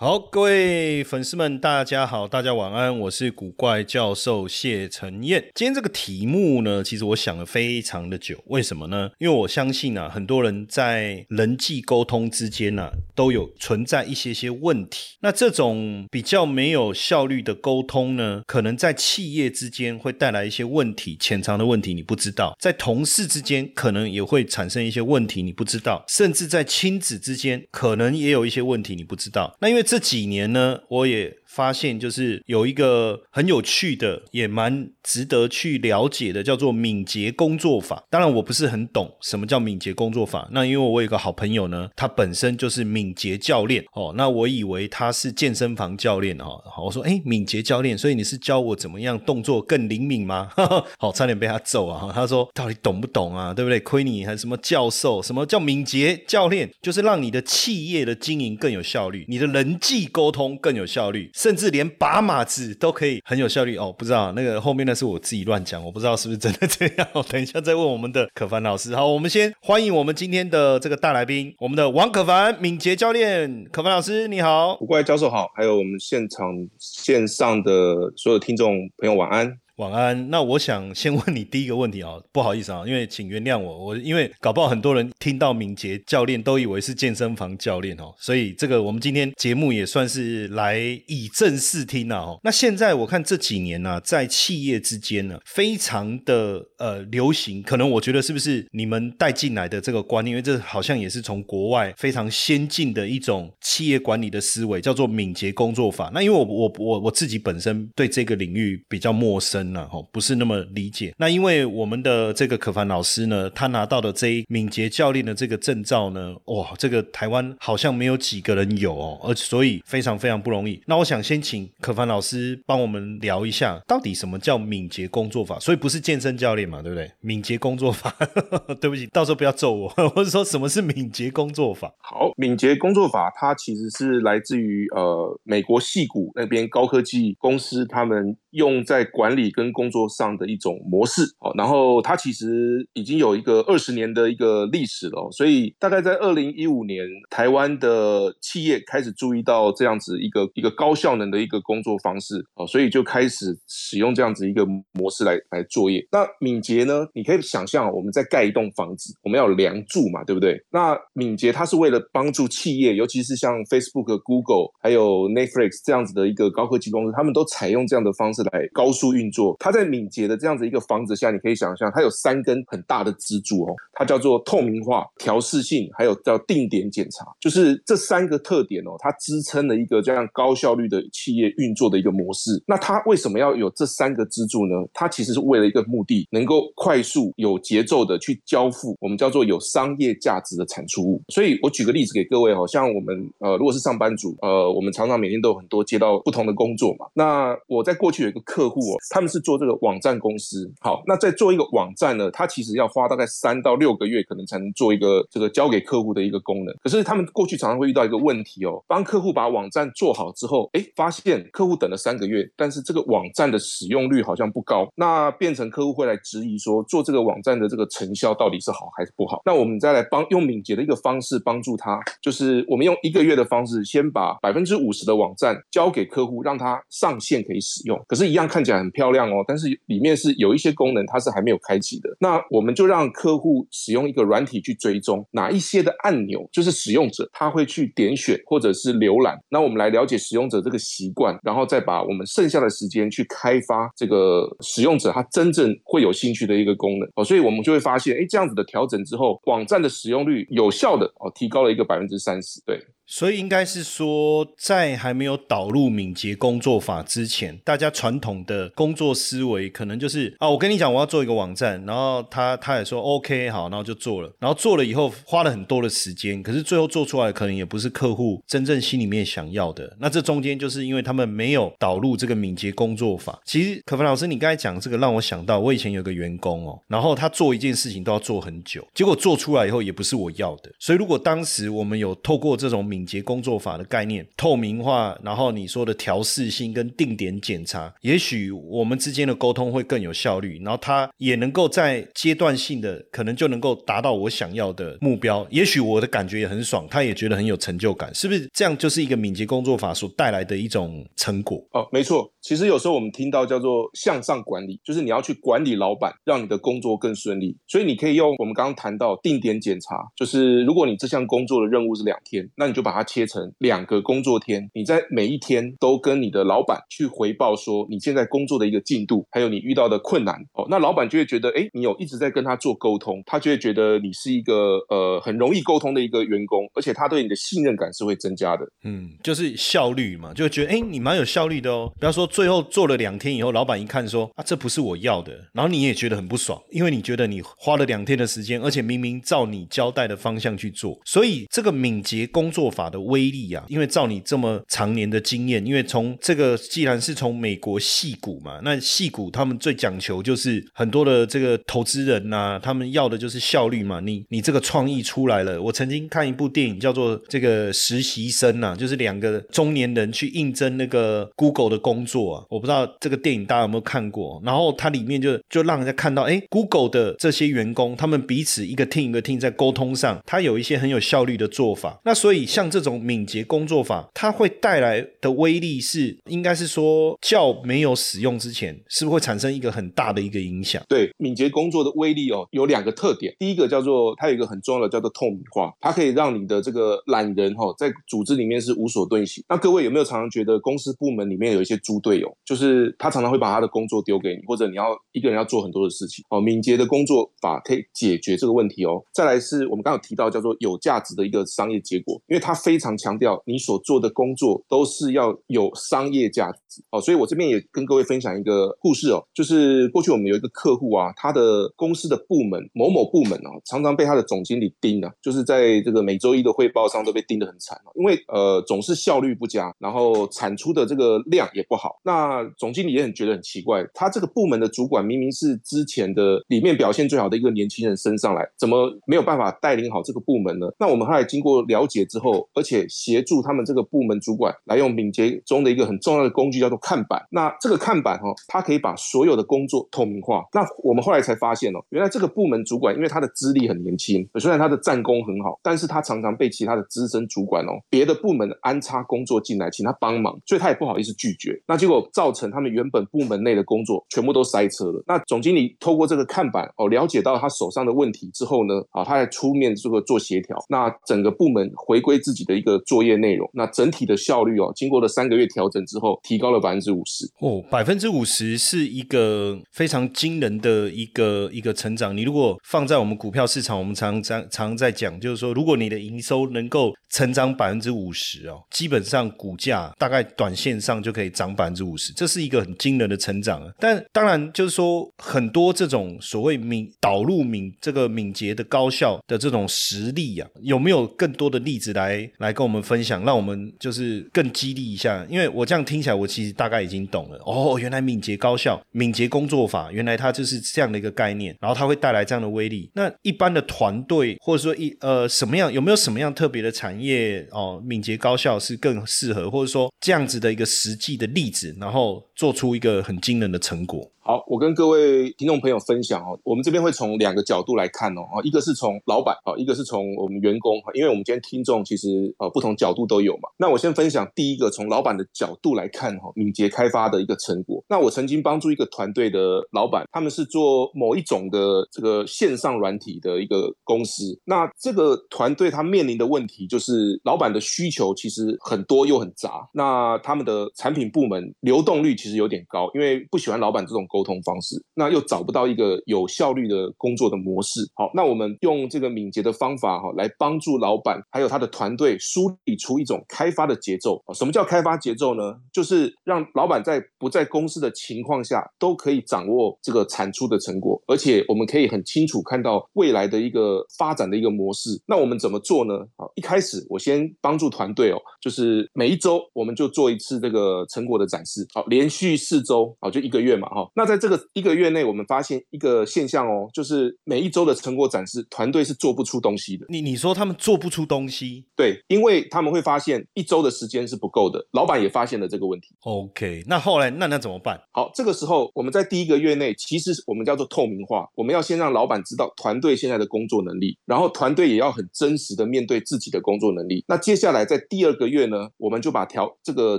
好，各位粉丝们，大家好，大家晚安，我是古怪教授谢承彦。今天这个题目呢，其实我想了非常的久，为什么呢？因为我相信啊，很多人在人际沟通之间呢，都有存在一些些问题。那这种比较没有效率的沟通呢，可能在企业之间会带来一些问题，潜藏的问题你不知道；在同事之间，可能也会产生一些问题，你不知道；甚至在亲子之间，可能也有一些问题，你不知道。那因为这几年呢，我也。发现就是有一个很有趣的，也蛮值得去了解的，叫做敏捷工作法。当然我不是很懂什么叫敏捷工作法。那因为我有个好朋友呢，他本身就是敏捷教练哦。那我以为他是健身房教练哈。我说哎，敏捷教练，所以你是教我怎么样动作更灵敏吗？好，差点被他揍啊！他说到底懂不懂啊？对不对？亏你还什么教授？什么叫敏捷教练？就是让你的企业的经营更有效率，你的人际沟通更有效率。甚至连把码子都可以很有效率哦，不知道那个后面的是我自己乱讲，我不知道是不是真的这样。等一下再问我们的可凡老师。好，我们先欢迎我们今天的这个大来宾，我们的王可凡敏捷教练，可凡老师你好，古怪教授好，还有我们现场线上的所有听众朋友晚安。晚安。那我想先问你第一个问题啊，不好意思啊，因为请原谅我，我因为搞不好很多人听到敏捷教练都以为是健身房教练哦，所以这个我们今天节目也算是来以正视听啊。哦，那现在我看这几年呢，在企业之间呢，非常的呃流行，可能我觉得是不是你们带进来的这个观念，因为这好像也是从国外非常先进的一种企业管理的思维，叫做敏捷工作法。那因为我我我我自己本身对这个领域比较陌生。那哦，不是那么理解。那因为我们的这个可凡老师呢，他拿到的这一敏捷教练的这个证照呢，哇，这个台湾好像没有几个人有哦，而所以非常非常不容易。那我想先请可凡老师帮我们聊一下，到底什么叫敏捷工作法？所以不是健身教练嘛，对不对？敏捷工作法，对不起，到时候不要揍我。或者说什么是敏捷工作法？好，敏捷工作法它其实是来自于呃美国戏谷那边高科技公司他们。用在管理跟工作上的一种模式，哦，然后它其实已经有一个二十年的一个历史了，所以大概在二零一五年，台湾的企业开始注意到这样子一个一个高效能的一个工作方式，哦，所以就开始使用这样子一个模式来来作业。那敏捷呢？你可以想象我们在盖一栋房子，我们要有梁柱嘛，对不对？那敏捷它是为了帮助企业，尤其是像 Facebook、Google 还有 Netflix 这样子的一个高科技公司，他们都采用这样的方式。来高速运作，它在敏捷的这样子一个房子下，你可以想象，它有三根很大的支柱哦，它叫做透明化、调试性，还有叫定点检查，就是这三个特点哦，它支撑了一个这样高效率的企业运作的一个模式。那它为什么要有这三个支柱呢？它其实是为了一个目的，能够快速有节奏的去交付我们叫做有商业价值的产出物。所以我举个例子给各位哦，像我们呃，如果是上班族，呃，我们常常每天都有很多接到不同的工作嘛，那我在过去。有一个客户哦，他们是做这个网站公司。好，那在做一个网站呢，他其实要花大概三到六个月，可能才能做一个这个交给客户的一个功能。可是他们过去常常会遇到一个问题哦，帮客户把网站做好之后，哎，发现客户等了三个月，但是这个网站的使用率好像不高，那变成客户会来质疑说，做这个网站的这个成效到底是好还是不好？那我们再来帮用敏捷的一个方式帮助他，就是我们用一个月的方式，先把百分之五十的网站交给客户，让他上线可以使用。可是，一样看起来很漂亮哦，但是里面是有一些功能，它是还没有开启的。那我们就让客户使用一个软体去追踪哪一些的按钮，就是使用者他会去点选或者是浏览。那我们来了解使用者这个习惯，然后再把我们剩下的时间去开发这个使用者他真正会有兴趣的一个功能哦。所以我们就会发现，哎，这样子的调整之后，网站的使用率有效的哦提高了一个百分之三十。对。所以应该是说，在还没有导入敏捷工作法之前，大家传统的工作思维可能就是啊，我跟你讲，我要做一个网站，然后他他也说 OK 好，然后就做了，然后做了以后花了很多的时间，可是最后做出来可能也不是客户真正心里面想要的。那这中间就是因为他们没有导入这个敏捷工作法。其实可凡老师，你刚才讲这个让我想到，我以前有个员工哦，然后他做一件事情都要做很久，结果做出来以后也不是我要的。所以如果当时我们有透过这种敏敏捷工作法的概念，透明化，然后你说的调试性跟定点检查，也许我们之间的沟通会更有效率，然后他也能够在阶段性的可能就能够达到我想要的目标。也许我的感觉也很爽，他也觉得很有成就感，是不是？这样就是一个敏捷工作法所带来的一种成果。哦，没错。其实有时候我们听到叫做向上管理，就是你要去管理老板，让你的工作更顺利。所以你可以用我们刚刚谈到定点检查，就是如果你这项工作的任务是两天，那你就把把它切成两个工作天，你在每一天都跟你的老板去回报说你现在工作的一个进度，还有你遇到的困难。哦，那老板就会觉得，哎，你有一直在跟他做沟通，他就会觉得你是一个呃很容易沟通的一个员工，而且他对你的信任感是会增加的。嗯，就是效率嘛，就觉得哎，你蛮有效率的哦。不要说最后做了两天以后，老板一看说啊，这不是我要的，然后你也觉得很不爽，因为你觉得你花了两天的时间，而且明明照你交代的方向去做，所以这个敏捷工作法的威力啊，因为照你这么常年的经验，因为从这个既然是从美国戏股嘛，那戏股他们最讲求就是很多的这个投资人呐，他们要的就是效率嘛。你你这个创意出来了，我曾经看一部电影叫做这个实习生呐，就是两个中年人去应征那个 Google 的工作啊，我不知道这个电影大家有没有看过。然后它里面就就让人家看到，哎，Google 的这些员工，他们彼此一个 team 一个 team 在沟通上，他有一些很有效率的做法。那所以像这种敏捷工作法，它会带来的威力是，应该是说较没有使用之前，是不是会产生一个很大的一个影响？对，敏捷工作的威力哦，有两个特点。第一个叫做它有一个很重要的叫做透明化，它可以让你的这个懒人哈，在组织里面是无所遁形。那各位有没有常常觉得公司部门里面有一些猪队友，就是他常常会把他的工作丢给你，或者你要一个人要做很多的事情哦。敏捷的工作法可以解决这个问题哦。再来是我们刚刚提到叫做有价值的一个商业结果，因为它他非常强调你所做的工作都是要有商业价值哦。所以我这边也跟各位分享一个故事哦，就是过去我们有一个客户啊，他的公司的部门某某部门啊，常常被他的总经理盯啊，就是在这个每周一的汇报上都被盯得很惨因为呃总是效率不佳，然后产出的这个量也不好。那总经理也很觉得很奇怪，他这个部门的主管明明是之前的里面表现最好的一个年轻人升上来，怎么没有办法带领好这个部门呢？那我们后来经过了解之后，而且协助他们这个部门主管来用敏捷中的一个很重要的工具叫做看板。那这个看板哈，它可以把所有的工作透明化。那我们后来才发现哦，原来这个部门主管因为他的资历很年轻，虽然他的战功很好，但是他常常被其他的资深主管哦，别的部门安插工作进来，请他帮忙，所以他也不好意思拒绝。那结果造成他们原本部门内的工作全部都塞车了。那总经理透过这个看板哦，了解到他手上的问题之后呢，啊，他还出面这个做协调，那整个部门回归自己的一个作业内容，那整体的效率哦，经过了三个月调整之后，提高了百分之五十。哦，百分之五十是一个非常惊人的一个一个成长。你如果放在我们股票市场，我们常常常在讲，就是说，如果你的营收能够成长百分之五十哦，基本上股价大概短线上就可以涨百分之五十，这是一个很惊人的成长。但当然，就是说很多这种所谓敏导入敏这个敏捷的高效的这种实力啊，有没有更多的例子来来跟我们分享，让我们就是更激励一下？因为我这样听起来，我其实大概已经懂了。哦，原来敏捷高效、敏捷工作法，原来它就是这样的一个概念，然后它会带来这样的威力。那一般的团队或者说一呃什么样有没有什么样特别的产业哦，敏捷高效是更适合，或者说这样子的一个实际的例子，然后做出一个很惊人的成果。好，我跟各位听众朋友分享哦，我们这边会从两个角度来看哦，一个是从老板哦，一个是从我们员工，因为我们今天听众其实呃不同角度都有嘛。那我先分享第一个从老板的角度来看哈，敏捷开发的一个成果。那我曾经帮助一个团队的老板，他们是做某一种的这个线上软体的一个公司。那这个团队他面临的问题就是，老板的需求其实很多又很杂，那他们的产品部门流动率其实其实有点高，因为不喜欢老板这种沟通方式，那又找不到一个有效率的工作的模式。好，那我们用这个敏捷的方法哈，来帮助老板还有他的团队梳理出一种开发的节奏。什么叫开发节奏呢？就是让老板在不在公司的情况下，都可以掌握这个产出的成果，而且我们可以很清楚看到未来的一个发展的一个模式。那我们怎么做呢？好，一开始我先帮助团队哦，就是每一周我们就做一次这个成果的展示。好，连续四周，好，就一个月嘛，哈。那在这个一个月内，我们发现一个现象哦，就是每一周的成果展示，团队是做不出东西的。你你说他们做不出东西？对，因为他们会发现一周的时间是不够的。老板也发现了这个问题。OK，那后来那那怎么办？好，这个时候我们在第一个月内，其实我们叫做透明化，我们要先让老板知道团队现在的工作能力，然后团队也要很真实的面对自己的工作能力。那接下来在第二个月呢，我们就把调这个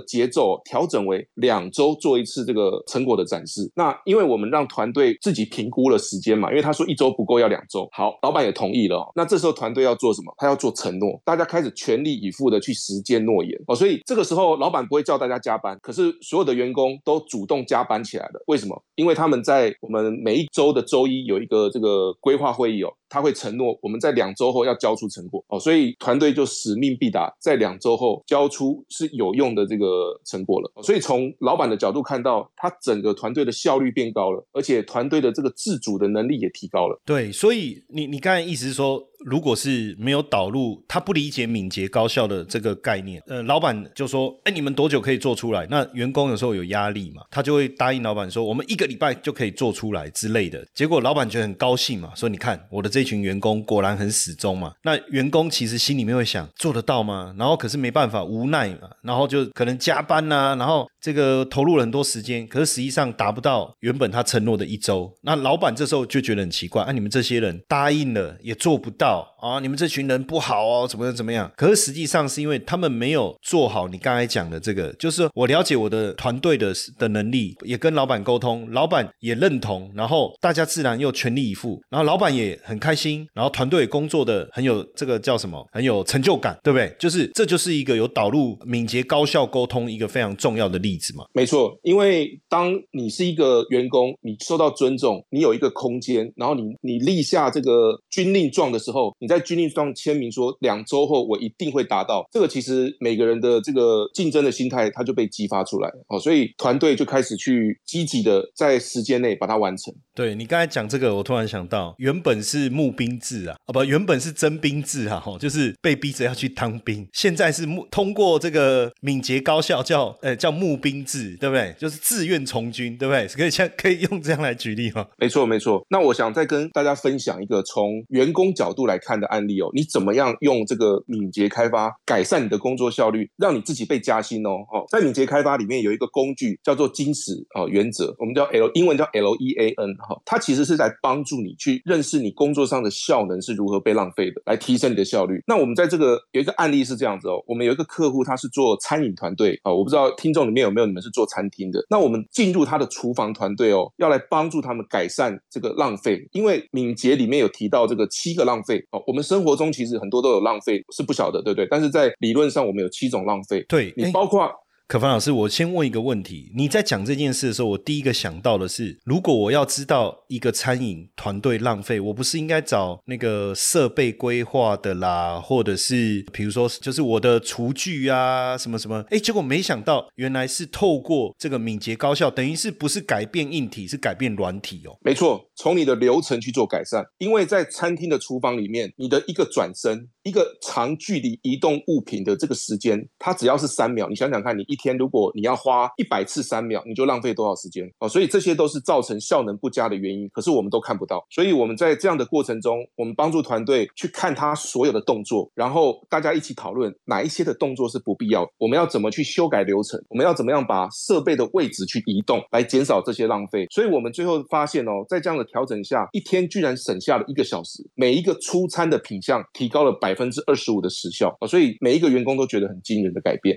节奏调整为两周做做一次这个成果的展示。那因为我们让团队自己评估了时间嘛，因为他说一周不够，要两周。好，老板也同意了。那这时候团队要做什么？他要做承诺，大家开始全力以赴的去实践诺言哦。所以这个时候老板不会叫大家加班，可是所有的员工都主动加班起来了。为什么？因为他们在我们每一周的周一有一个这个规划会议哦。他会承诺我们在两周后要交出成果哦，所以团队就使命必达，在两周后交出是有用的这个成果了。所以从老板的角度看到，他整个团队的效率变高了，而且团队的这个自主的能力也提高了。对，所以你你刚才意思是说。如果是没有导入，他不理解敏捷高效的这个概念，呃，老板就说：“哎，你们多久可以做出来？”那员工有时候有压力嘛，他就会答应老板说：“我们一个礼拜就可以做出来之类的。”结果老板觉得很高兴嘛，说：“你看我的这群员工果然很始终嘛。”那员工其实心里面会想：做得到吗？然后可是没办法，无奈嘛，然后就可能加班呐，然后这个投入了很多时间，可是实际上达不到原本他承诺的一周。那老板这时候就觉得很奇怪：啊，你们这些人答应了也做不到。啊！你们这群人不好哦，怎么怎么样？可是实际上是因为他们没有做好你刚才讲的这个，就是我了解我的团队的的能力，也跟老板沟通，老板也认同，然后大家自然又全力以赴，然后老板也很开心，然后团队工作的很有这个叫什么，很有成就感，对不对？就是这就是一个有导入敏捷高效沟通一个非常重要的例子嘛。没错，因为当你是一个员工，你受到尊重，你有一个空间，然后你你立下这个军令状的时候，你。在军令上签名说两周后我一定会达到，这个其实每个人的这个竞争的心态它就被激发出来哦，所以团队就开始去积极的在时间内把它完成。对你刚才讲这个，我突然想到，原本是募兵制啊，啊不，原本是征兵制啊，哈，就是被逼着要去当兵。现在是募通过这个敏捷高效叫呃叫募兵制，对不对？就是自愿从军，对不对？可以像可以用这样来举例吗？没错没错。那我想再跟大家分享一个从员工角度来看。的案例哦，你怎么样用这个敏捷开发改善你的工作效率，让你自己被加薪哦？哦，在敏捷开发里面有一个工具叫做金石哦原则，我们叫 L，英文叫 L E A N 哈，它其实是在帮助你去认识你工作上的效能是如何被浪费的，来提升你的效率。那我们在这个有一个案例是这样子哦，我们有一个客户他是做餐饮团队啊，我不知道听众里面有没有你们是做餐厅的，那我们进入他的厨房团队哦，要来帮助他们改善这个浪费，因为敏捷里面有提到这个七个浪费哦。我们生活中其实很多都有浪费，是不晓得，对不对？但是在理论上，我们有七种浪费。对你包括。可凡老师，我先问一个问题：你在讲这件事的时候，我第一个想到的是，如果我要知道一个餐饮团队浪费，我不是应该找那个设备规划的啦，或者是比如说，就是我的厨具啊，什么什么？哎，结果没想到，原来是透过这个敏捷高效，等于是不是改变硬体，是改变软体哦？没错，从你的流程去做改善，因为在餐厅的厨房里面，你的一个转身，一个长距离移动物品的这个时间，它只要是三秒，你想想看，你一天如果你要花一百次三秒，你就浪费多少时间哦？所以这些都是造成效能不佳的原因。可是我们都看不到，所以我们在这样的过程中，我们帮助团队去看他所有的动作，然后大家一起讨论哪一些的动作是不必要，我们要怎么去修改流程，我们要怎么样把设备的位置去移动，来减少这些浪费。所以我们最后发现哦，在这样的调整下，一天居然省下了一个小时，每一个出餐的品相提高了百分之二十五的时效啊！所以每一个员工都觉得很惊人的改变。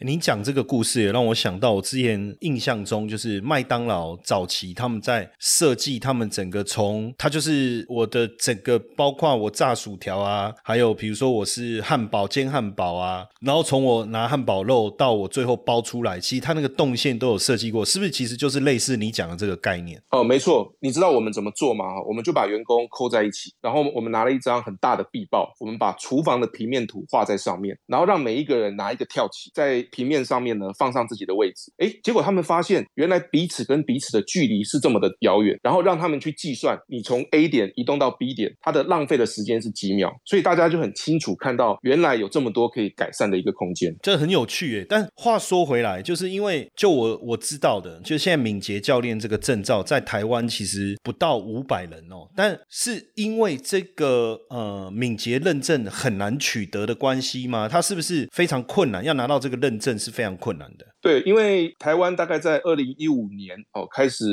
你讲这个故事也让我想到，我之前印象中就是麦当劳早期他们在设计他们整个从它就是我的整个包括我炸薯条啊，还有比如说我是汉堡煎汉堡啊，然后从我拿汉堡肉到我最后包出来，其实它那个动线都有设计过，是不是？其实就是类似你讲的这个概念。哦，没错。你知道我们怎么做吗？我们就把员工扣在一起，然后我们拿了一张很大的壁报，我们把厨房的平面图画在上面，然后让每一个人拿一个跳棋在。平面上面呢，放上自己的位置，哎，结果他们发现原来彼此跟彼此的距离是这么的遥远，然后让他们去计算，你从 A 点移动到 B 点，它的浪费的时间是几秒，所以大家就很清楚看到原来有这么多可以改善的一个空间，这很有趣诶。但话说回来，就是因为就我我知道的，就现在敏捷教练这个证照在台湾其实不到五百人哦，但是因为这个呃敏捷认证很难取得的关系吗？它是不是非常困难要拿到这个认？证是非常困难的。对，因为台湾大概在二零一五年哦开始，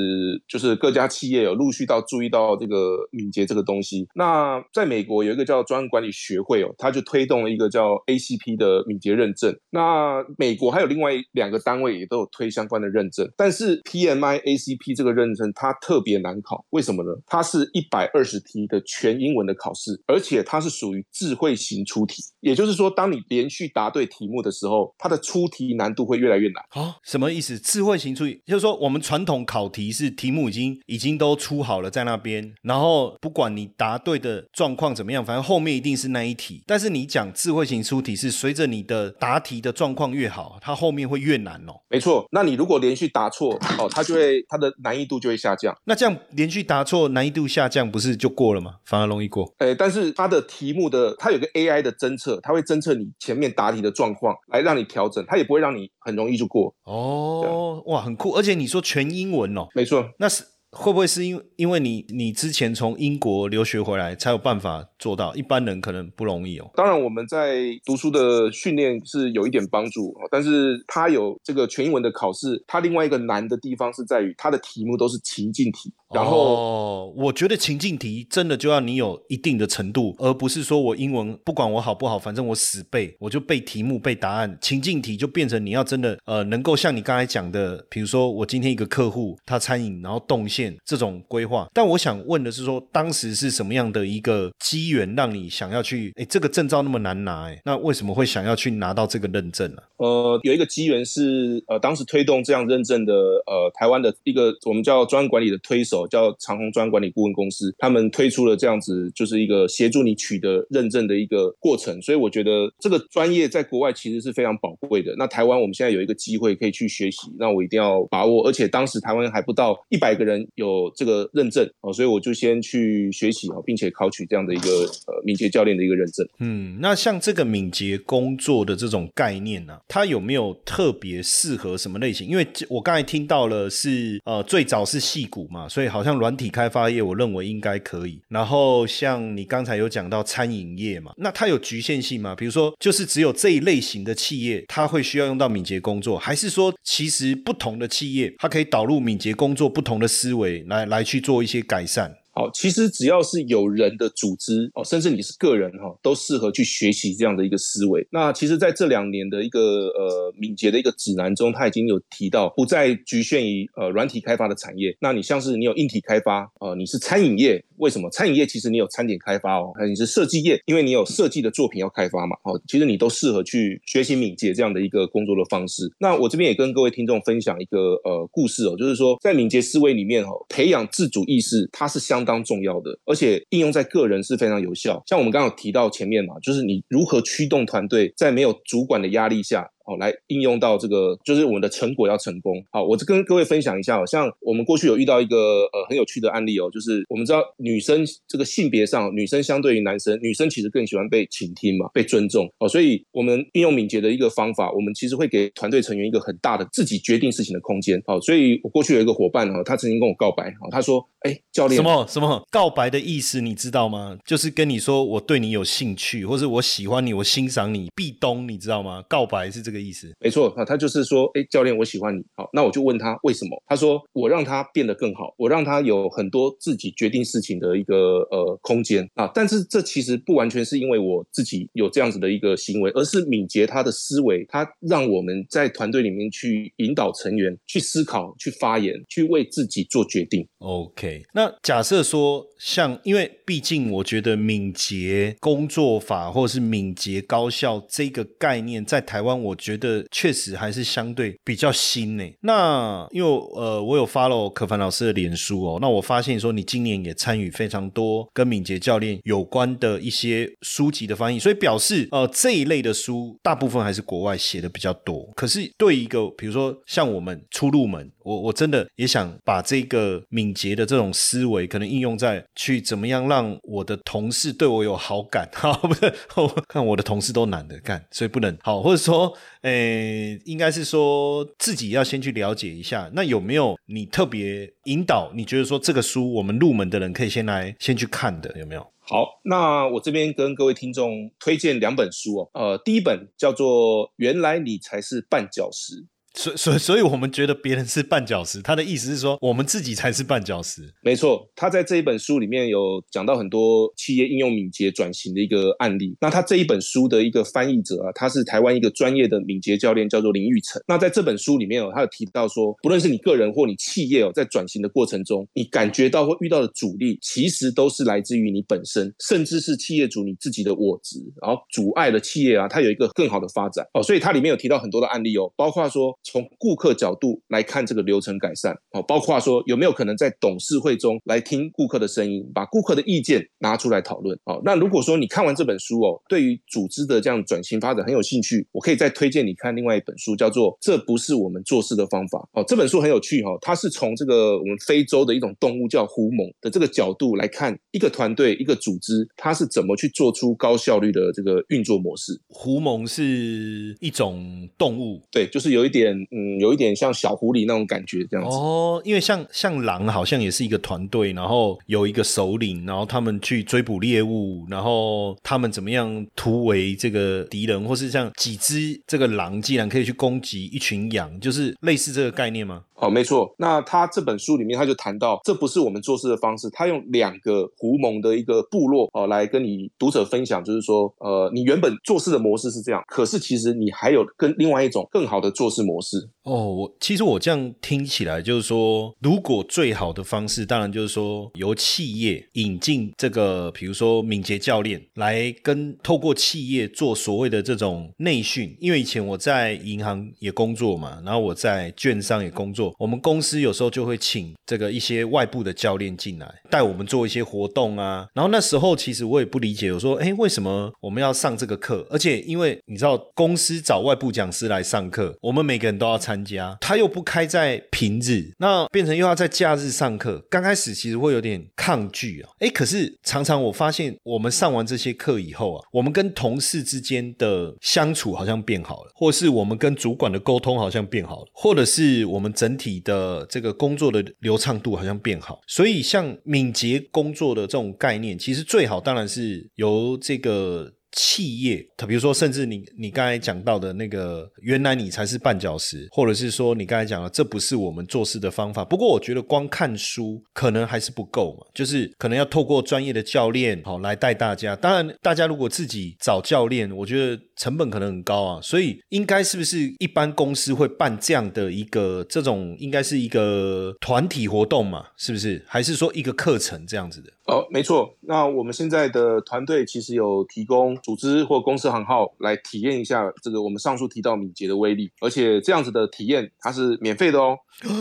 就是各家企业有陆续到注意到这个敏捷这个东西。那在美国有一个叫专案管理学会哦，他就推动了一个叫 ACP 的敏捷认证。那美国还有另外两个单位也都有推相关的认证，但是 PMI ACP 这个认证它特别难考，为什么呢？它是一百二十题的全英文的考试，而且它是属于智慧型出题，也就是说，当你连续答对题目的时候，它的出题难度会越来越难。啊，什么意思？智慧型出题就是说，我们传统考题是题目已经已经都出好了在那边，然后不管你答对的状况怎么样，反正后面一定是那一题。但是你讲智慧型出题是随着你的答题的状况越好，它后面会越难哦。没错，那你如果连续答错哦，它就会它的难易度就会下降。那这样连续答错难易度下降，不是就过了吗？反而容易过。哎，但是它的题目的它有个 AI 的侦测，它会侦测你前面答题的状况，来让你调整，它也不会让你很容易就过。哦，哇，很酷！而且你说全英文哦，没错，那是会不会是因因为你你之前从英国留学回来才有办法做到？一般人可能不容易哦。当然，我们在读书的训练是有一点帮助，但是它有这个全英文的考试，它另外一个难的地方是在于它的题目都是情境题。然后，我觉得情境题真的就要你有一定的程度，而不是说我英文不管我好不好，反正我死背，我就背题目背答案。情境题就变成你要真的呃，能够像你刚才讲的，比如说我今天一个客户他餐饮，然后动线这种规划。但我想问的是说，当时是什么样的一个机缘让你想要去？哎，这个证照那么难拿，哎，那为什么会想要去拿到这个认证呢？呃，有一个机缘是呃，当时推动这样认证的呃，台湾的一个我们叫专案管理的推手。叫长虹专管理顾问公司，他们推出了这样子，就是一个协助你取得认证的一个过程。所以我觉得这个专业在国外其实是非常宝贵的。那台湾我们现在有一个机会可以去学习，那我一定要把握。而且当时台湾还不到一百个人有这个认证哦，所以我就先去学习哦，并且考取这样的一个呃敏捷教练的一个认证。嗯，那像这个敏捷工作的这种概念呢，它有没有特别适合什么类型？因为我刚才听到了是呃最早是戏骨嘛，所以。好像软体开发业，我认为应该可以。然后像你刚才有讲到餐饮业嘛，那它有局限性吗？比如说，就是只有这一类型的企业，它会需要用到敏捷工作，还是说，其实不同的企业，它可以导入敏捷工作不同的思维来来去做一些改善？好，其实只要是有人的组织哦，甚至你是个人哈，都适合去学习这样的一个思维。那其实，在这两年的一个呃敏捷的一个指南中，他已经有提到，不再局限于呃软体开发的产业。那你像是你有硬体开发，呃，你是餐饮业。为什么？餐饮业其实你有餐点开发哦，你是设计业，因为你有设计的作品要开发嘛，哦，其实你都适合去学习敏捷这样的一个工作的方式。那我这边也跟各位听众分享一个呃故事哦，就是说在敏捷思维里面哦，培养自主意识它是相当重要的，而且应用在个人是非常有效。像我们刚刚提到前面嘛，就是你如何驱动团队，在没有主管的压力下。哦，来应用到这个，就是我们的成果要成功。好，我跟各位分享一下，像我们过去有遇到一个呃很有趣的案例哦，就是我们知道女生这个性别上，女生相对于男生，女生其实更喜欢被倾听嘛，被尊重哦，所以我们运用敏捷的一个方法，我们其实会给团队成员一个很大的自己决定事情的空间。好，所以我过去有一个伙伴哦，他曾经跟我告白，哦，他说，哎，教练，什么什么告白的意思你知道吗？就是跟你说我对你有兴趣，或者我喜欢你，我欣赏你，壁咚，你知道吗？告白是这个意思，没错。啊，他就是说，哎，教练，我喜欢你。好，那我就问他为什么？他说，我让他变得更好，我让他有很多自己决定事情的一个呃空间啊。但是这其实不完全是因为我自己有这样子的一个行为，而是敏捷他的思维，他让我们在团队里面去引导成员去思考、去发言、去为自己做决定。OK，那假设说，像因为毕竟我觉得敏捷工作法或者是敏捷高效这个概念，在台湾我觉得确实。还是相对比较新呢。那因为呃，我有 follow 可凡老师的脸书哦。那我发现说，你今年也参与非常多跟敏捷教练有关的一些书籍的翻译，所以表示呃这一类的书大部分还是国外写的比较多。可是对一个比如说像我们初入门，我我真的也想把这个敏捷的这种思维，可能应用在去怎么样让我的同事对我有好感。好，不是看我的同事都懒得干，所以不能好，或者说诶。应该是说自己要先去了解一下，那有没有你特别引导？你觉得说这个书我们入门的人可以先来先去看的，有没有？好，那我这边跟各位听众推荐两本书哦。呃，第一本叫做《原来你才是绊脚石》。所所所以，我们觉得别人是绊脚石，他的意思是说，我们自己才是绊脚石。没错，他在这一本书里面有讲到很多企业应用敏捷转型的一个案例。那他这一本书的一个翻译者啊，他是台湾一个专业的敏捷教练，叫做林玉成。那在这本书里面哦，他有提到说，不论是你个人或你企业哦，在转型的过程中，你感觉到或遇到的阻力，其实都是来自于你本身，甚至是企业主你自己的我执，然后阻碍了企业啊，它有一个更好的发展哦。所以它里面有提到很多的案例哦，包括说。从顾客角度来看这个流程改善，哦，包括说有没有可能在董事会中来听顾客的声音，把顾客的意见拿出来讨论，哦，那如果说你看完这本书哦，对于组织的这样转型发展很有兴趣，我可以再推荐你看另外一本书，叫做《这不是我们做事的方法》。哦，这本书很有趣哈，它是从这个我们非洲的一种动物叫狐獴的这个角度来看一个团队、一个组织，它是怎么去做出高效率的这个运作模式。狐獴是一种动物，对，就是有一点。嗯，有一点像小狐狸那种感觉，这样子哦。因为像像狼，好像也是一个团队，然后有一个首领，然后他们去追捕猎物，然后他们怎么样突围这个敌人，或是像几只这个狼，竟然可以去攻击一群羊，就是类似这个概念吗？哦，没错。那他这本书里面他就谈到，这不是我们做事的方式。他用两个狐獴的一个部落哦，来跟你读者分享，就是说，呃，你原本做事的模式是这样，可是其实你还有跟另外一种更好的做事模式。不是。哦，我其实我这样听起来就是说，如果最好的方式，当然就是说由企业引进这个，比如说敏捷教练来跟透过企业做所谓的这种内训。因为以前我在银行也工作嘛，然后我在券商也工作，我们公司有时候就会请这个一些外部的教练进来带我们做一些活动啊。然后那时候其实我也不理解，我说，哎，为什么我们要上这个课？而且因为你知道，公司找外部讲师来上课，我们每个人都要参。参加他又不开在平日，那变成又要在假日上课。刚开始其实会有点抗拒啊，哎，可是常常我发现，我们上完这些课以后啊，我们跟同事之间的相处好像变好了，或是我们跟主管的沟通好像变好了，或者是我们整体的这个工作的流畅度好像变好。所以，像敏捷工作的这种概念，其实最好当然是由这个。企业，他比如说，甚至你你刚才讲到的那个，原来你才是绊脚石，或者是说你刚才讲的，这不是我们做事的方法。不过我觉得光看书可能还是不够嘛，就是可能要透过专业的教练好来带大家。当然，大家如果自己找教练，我觉得成本可能很高啊。所以应该是不是一般公司会办这样的一个这种，应该是一个团体活动嘛？是不是？还是说一个课程这样子的？哦，没错。那我们现在的团队其实有提供组织或公司行号来体验一下这个我们上述提到敏捷的威力，而且这样子的体验它是免费的哦。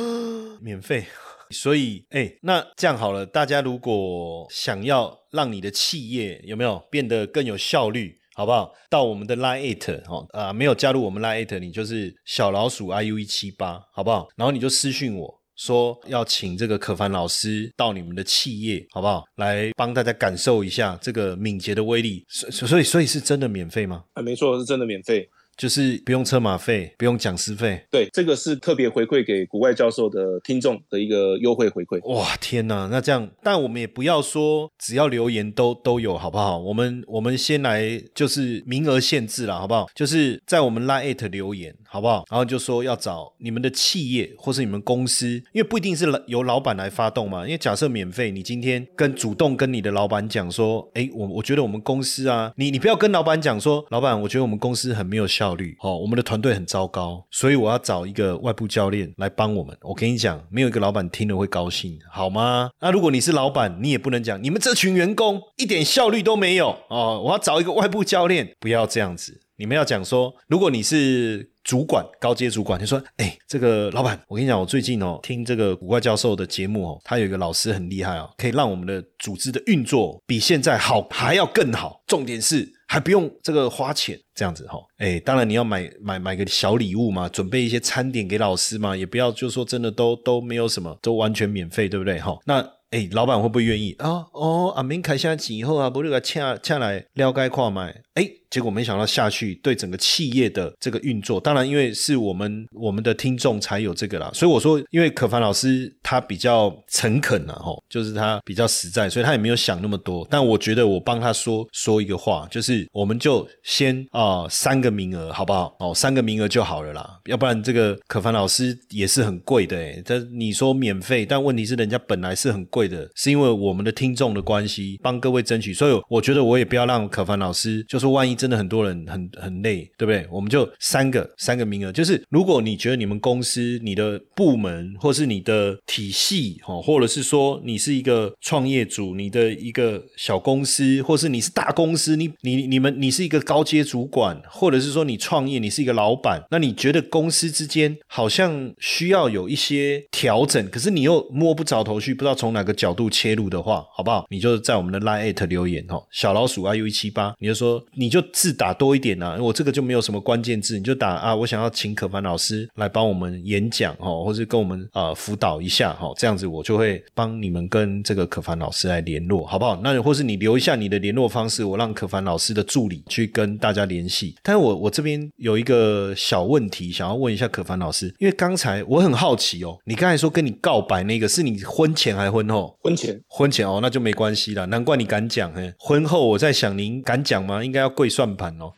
免费。所以，哎，那这样好了，大家如果想要让你的企业有没有变得更有效率，好不好？到我们的 Line It 哦，啊，没有加入我们 Line It，你就是小老鼠 iu 一七八，好不好？然后你就私讯我说要请这个可凡老师到你们的企业，好不好？来帮大家感受一下这个敏捷的威力。所所以所以是真的免费吗？啊，没错，是真的免费。就是不用车马费，不用讲师费。对，这个是特别回馈给国外教授的听众的一个优惠回馈。哇，天哪！那这样，但我们也不要说只要留言都都有，好不好？我们我们先来就是名额限制了，好不好？就是在我们 Line 留言，好不好？然后就说要找你们的企业或是你们公司，因为不一定是由老板来发动嘛。因为假设免费，你今天跟主动跟你的老板讲说，哎，我我觉得我们公司啊，你你不要跟老板讲说，老板，我觉得我们公司很没有效。率哦，我们的团队很糟糕，所以我要找一个外部教练来帮我们。我跟你讲，没有一个老板听了会高兴，好吗？那如果你是老板，你也不能讲你们这群员工一点效率都没有哦。我要找一个外部教练，不要这样子。你们要讲说，如果你是主管、高阶主管，你说，哎，这个老板，我跟你讲，我最近哦听这个古怪教授的节目哦，他有一个老师很厉害哦，可以让我们的组织的运作比现在好还要更好。重点是。还不用这个花钱，这样子哈，哎，当然你要买买买个小礼物嘛，准备一些餐点给老师嘛，也不要就说真的都都没有什么，都完全免费，对不对哈？那哎，老板会不会愿意啊？哦，阿明开下钱以后啊，不如个请请来了解看买，哎。结果没想到下去对整个企业的这个运作，当然因为是我们我们的听众才有这个啦，所以我说，因为可凡老师他比较诚恳啊，吼，就是他比较实在，所以他也没有想那么多。但我觉得我帮他说说一个话，就是我们就先啊三个名额好不好？哦，三个名额就好了啦，要不然这个可凡老师也是很贵的诶。这你说免费，但问题是人家本来是很贵的，是因为我们的听众的关系，帮各位争取。所以我觉得我也不要让可凡老师，就说万一。真的很多人很很累，对不对？我们就三个三个名额，就是如果你觉得你们公司、你的部门或是你的体系，哦，或者是说你是一个创业组，你的一个小公司，或是你是大公司，你你你们你是一个高阶主管，或者是说你创业，你是一个老板，那你觉得公司之间好像需要有一些调整，可是你又摸不着头绪，不知道从哪个角度切入的话，好不好？你就在我们的 Line 留言哦，小老鼠 iu 一七八，你就说你就。字打多一点呢，我这个就没有什么关键字，你就打啊，我想要请可凡老师来帮我们演讲哦，或是跟我们啊辅导一下哈，这样子我就会帮你们跟这个可凡老师来联络，好不好？那或是你留一下你的联络方式，我让可凡老师的助理去跟大家联系。但是我我这边有一个小问题，想要问一下可凡老师，因为刚才我很好奇哦，你刚才说跟你告白那个是你婚前还婚后？婚前，婚前哦，那就没关系了，难怪你敢讲嘿。婚后我在想，您敢讲吗？应该要跪算。算盘哦，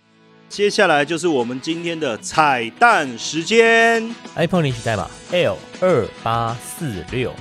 接下来就是我们今天的彩蛋时间。iPhone 领取代码 L 二八四六。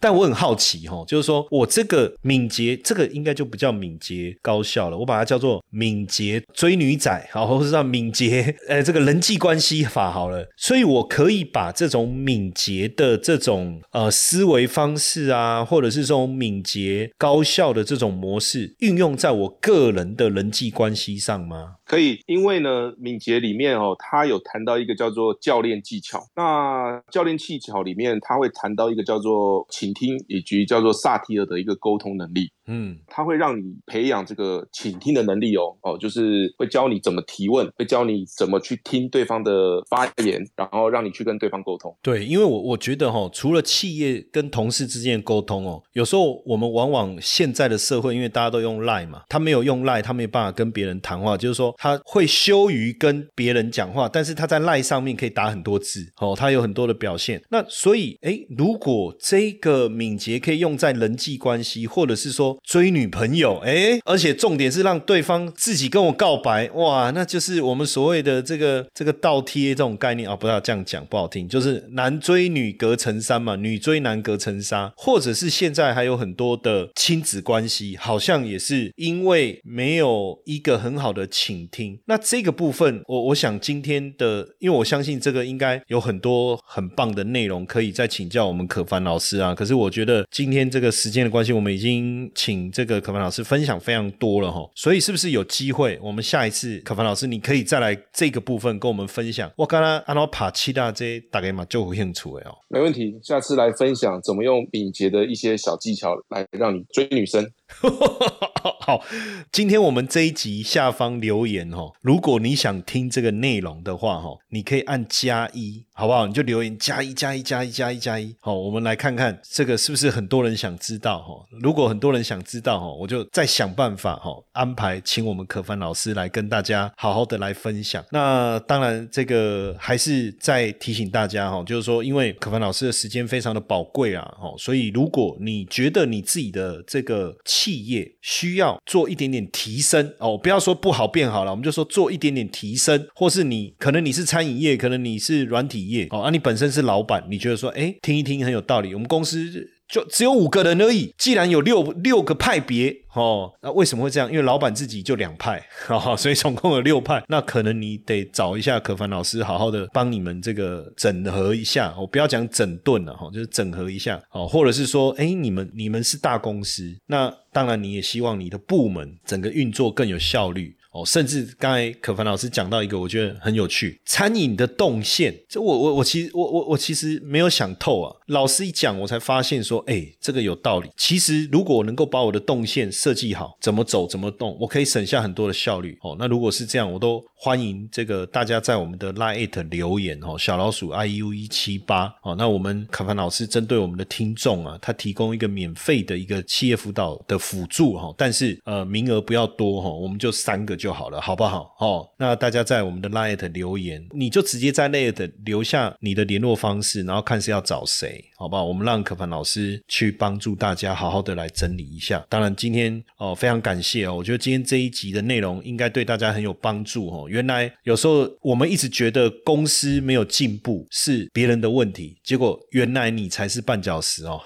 但我很好奇哈，就是说我这个敏捷，这个应该就不叫敏捷高效了，我把它叫做敏捷追女仔，好，或者叫敏捷 呃这个人际关系法好了。所以我可以把这种敏捷的这种呃思维方式啊，或者是这种敏捷高效的这种模式，运用在我个人的人际关系上吗？可以，因为呢，敏捷里面哦，他有谈到一个叫做教练技巧。那教练技巧里面，他会谈到一个叫做倾听，以及叫做萨提尔的一个沟通能力。嗯，他会让你培养这个倾听的能力哦，哦，就是会教你怎么提问，会教你怎么去听对方的发言，然后让你去跟对方沟通。对，因为我我觉得哈，除了企业跟同事之间的沟通哦，有时候我们往往现在的社会，因为大家都用赖嘛，他没有用赖，他没有办法跟别人谈话，就是说他会羞于跟别人讲话，但是他在赖上面可以打很多字哦，他有很多的表现。那所以，哎，如果这个敏捷可以用在人际关系，或者是说。追女朋友，哎，而且重点是让对方自己跟我告白，哇，那就是我们所谓的这个这个倒贴这种概念啊，不要这样讲不好听，就是男追女隔层山嘛，女追男隔层纱，或者是现在还有很多的亲子关系，好像也是因为没有一个很好的倾听。那这个部分，我我想今天的，因为我相信这个应该有很多很棒的内容可以再请教我们可凡老师啊。可是我觉得今天这个时间的关系，我们已经请这个可凡老师分享非常多了哈。所以是不是有机会，我们下一次可凡老师你可以再来这个部分跟我们分享？我刚刚按照爬七大这大概嘛就有兴趣哦。没问题，下次来分享怎么用敏捷的一些小技巧来让你追女生。好，今天我们这一集下方留言哈，如果你想听这个内容的话哈，你可以按加一，好不好？你就留言加一加一加一加一加一。好，我们来看看这个是不是很多人想知道哈？如果很多人想知道哈，我就再想办法哈，安排请我们可凡老师来跟大家好好的来分享。那当然，这个还是再提醒大家哈，就是说，因为可凡老师的时间非常的宝贵啊，哈，所以如果你觉得你自己的这个企业需要做一点点提升哦，不要说不好变好了，我们就说做一点点提升，或是你可能你是餐饮业，可能你是软体业哦，啊，你本身是老板，你觉得说，哎，听一听很有道理，我们公司。就只有五个人而已。既然有六六个派别哦，那为什么会这样？因为老板自己就两派，所以总共有六派。那可能你得找一下可凡老师，好好的帮你们这个整合一下。我不要讲整顿了哈，就是整合一下哦，或者是说，哎，你们你们是大公司，那当然你也希望你的部门整个运作更有效率。哦，甚至刚才可凡老师讲到一个，我觉得很有趣，餐饮的动线。这我我我其实我我我其实没有想透啊。老师一讲，我才发现说，哎，这个有道理。其实如果能够把我的动线设计好，怎么走怎么动，我可以省下很多的效率。哦，那如果是这样，我都欢迎这个大家在我们的 Line 留言哦，小老鼠 iu 一七八哦。那我们可凡老师针对我们的听众啊，他提供一个免费的一个企业辅导的辅助哈，但是呃名额不要多哈，我们就三个就。就好了，好不好？哦，那大家在我们的 Light 留言，你就直接在 Light 留下你的联络方式，然后看是要找谁，好不好？我们让可凡老师去帮助大家，好好的来整理一下。当然，今天哦，非常感谢哦，我觉得今天这一集的内容应该对大家很有帮助哦。原来有时候我们一直觉得公司没有进步是别人的问题，结果原来你才是绊脚石哦。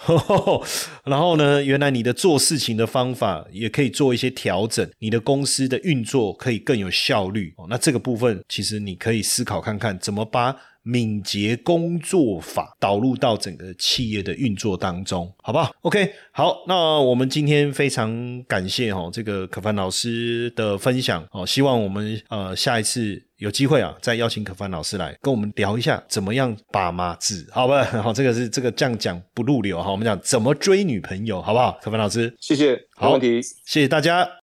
然后呢，原来你的做事情的方法也可以做一些调整，你的公司的运作。可以更有效率哦。那这个部分，其实你可以思考看看，怎么把敏捷工作法导入到整个企业的运作当中，好不好？OK，好，那我们今天非常感谢哈这个可凡老师的分享哦。希望我们呃下一次有机会啊，再邀请可凡老师来跟我们聊一下怎么样把妈子，好吧？好，这个是这个这样讲不入流哈。我们讲怎么追女朋友，好不好？可凡老师，谢谢，好问题，谢谢大家。